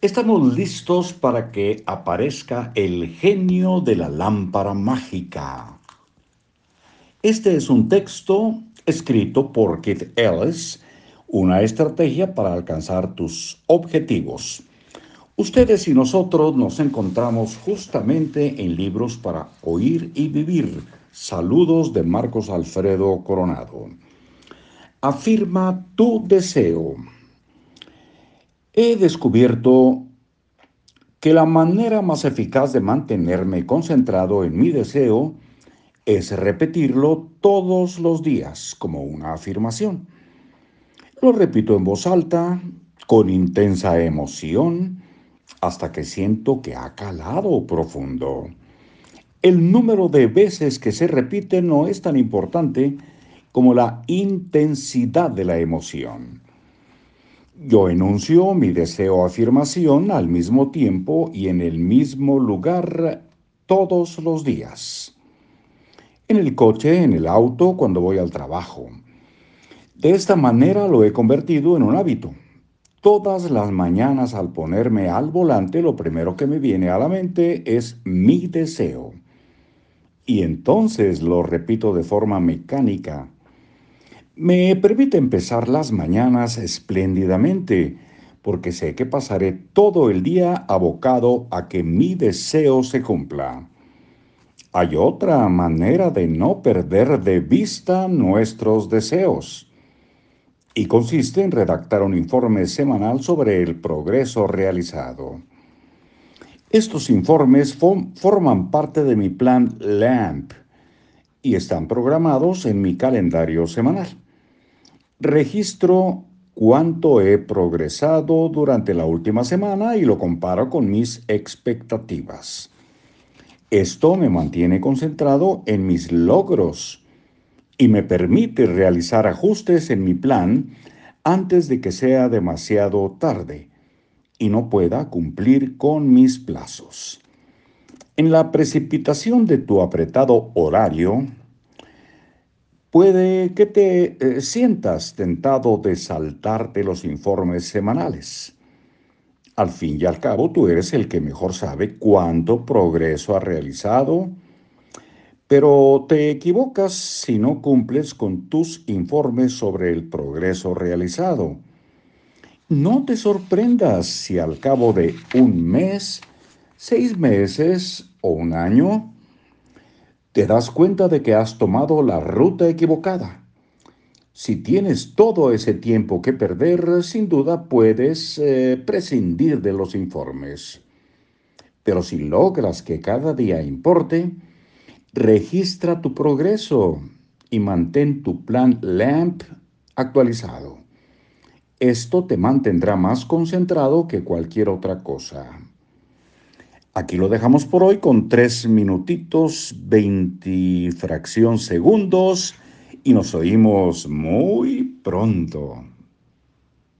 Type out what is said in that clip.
Estamos listos para que aparezca el genio de la lámpara mágica. Este es un texto escrito por Keith Ellis, una estrategia para alcanzar tus objetivos. Ustedes y nosotros nos encontramos justamente en libros para oír y vivir. Saludos de Marcos Alfredo Coronado. Afirma tu deseo. He descubierto que la manera más eficaz de mantenerme concentrado en mi deseo es repetirlo todos los días como una afirmación. Lo repito en voz alta, con intensa emoción, hasta que siento que ha calado profundo. El número de veces que se repite no es tan importante como la intensidad de la emoción. Yo enuncio mi deseo afirmación al mismo tiempo y en el mismo lugar todos los días. En el coche, en el auto, cuando voy al trabajo. De esta manera lo he convertido en un hábito. Todas las mañanas al ponerme al volante, lo primero que me viene a la mente es mi deseo. Y entonces lo repito de forma mecánica me permite empezar las mañanas espléndidamente, porque sé que pasaré todo el día abocado a que mi deseo se cumpla. Hay otra manera de no perder de vista nuestros deseos, y consiste en redactar un informe semanal sobre el progreso realizado. Estos informes forman parte de mi plan LAMP y están programados en mi calendario semanal registro cuánto he progresado durante la última semana y lo comparo con mis expectativas. Esto me mantiene concentrado en mis logros y me permite realizar ajustes en mi plan antes de que sea demasiado tarde y no pueda cumplir con mis plazos. En la precipitación de tu apretado horario, Puede que te eh, sientas tentado de saltarte los informes semanales. Al fin y al cabo, tú eres el que mejor sabe cuánto progreso ha realizado, pero te equivocas si no cumples con tus informes sobre el progreso realizado. No te sorprendas si al cabo de un mes, seis meses o un año, te das cuenta de que has tomado la ruta equivocada. Si tienes todo ese tiempo que perder, sin duda puedes eh, prescindir de los informes. Pero si logras que cada día importe, registra tu progreso y mantén tu plan LAMP actualizado. Esto te mantendrá más concentrado que cualquier otra cosa. Aquí lo dejamos por hoy con tres minutitos, 20 fracción segundos y nos oímos muy pronto.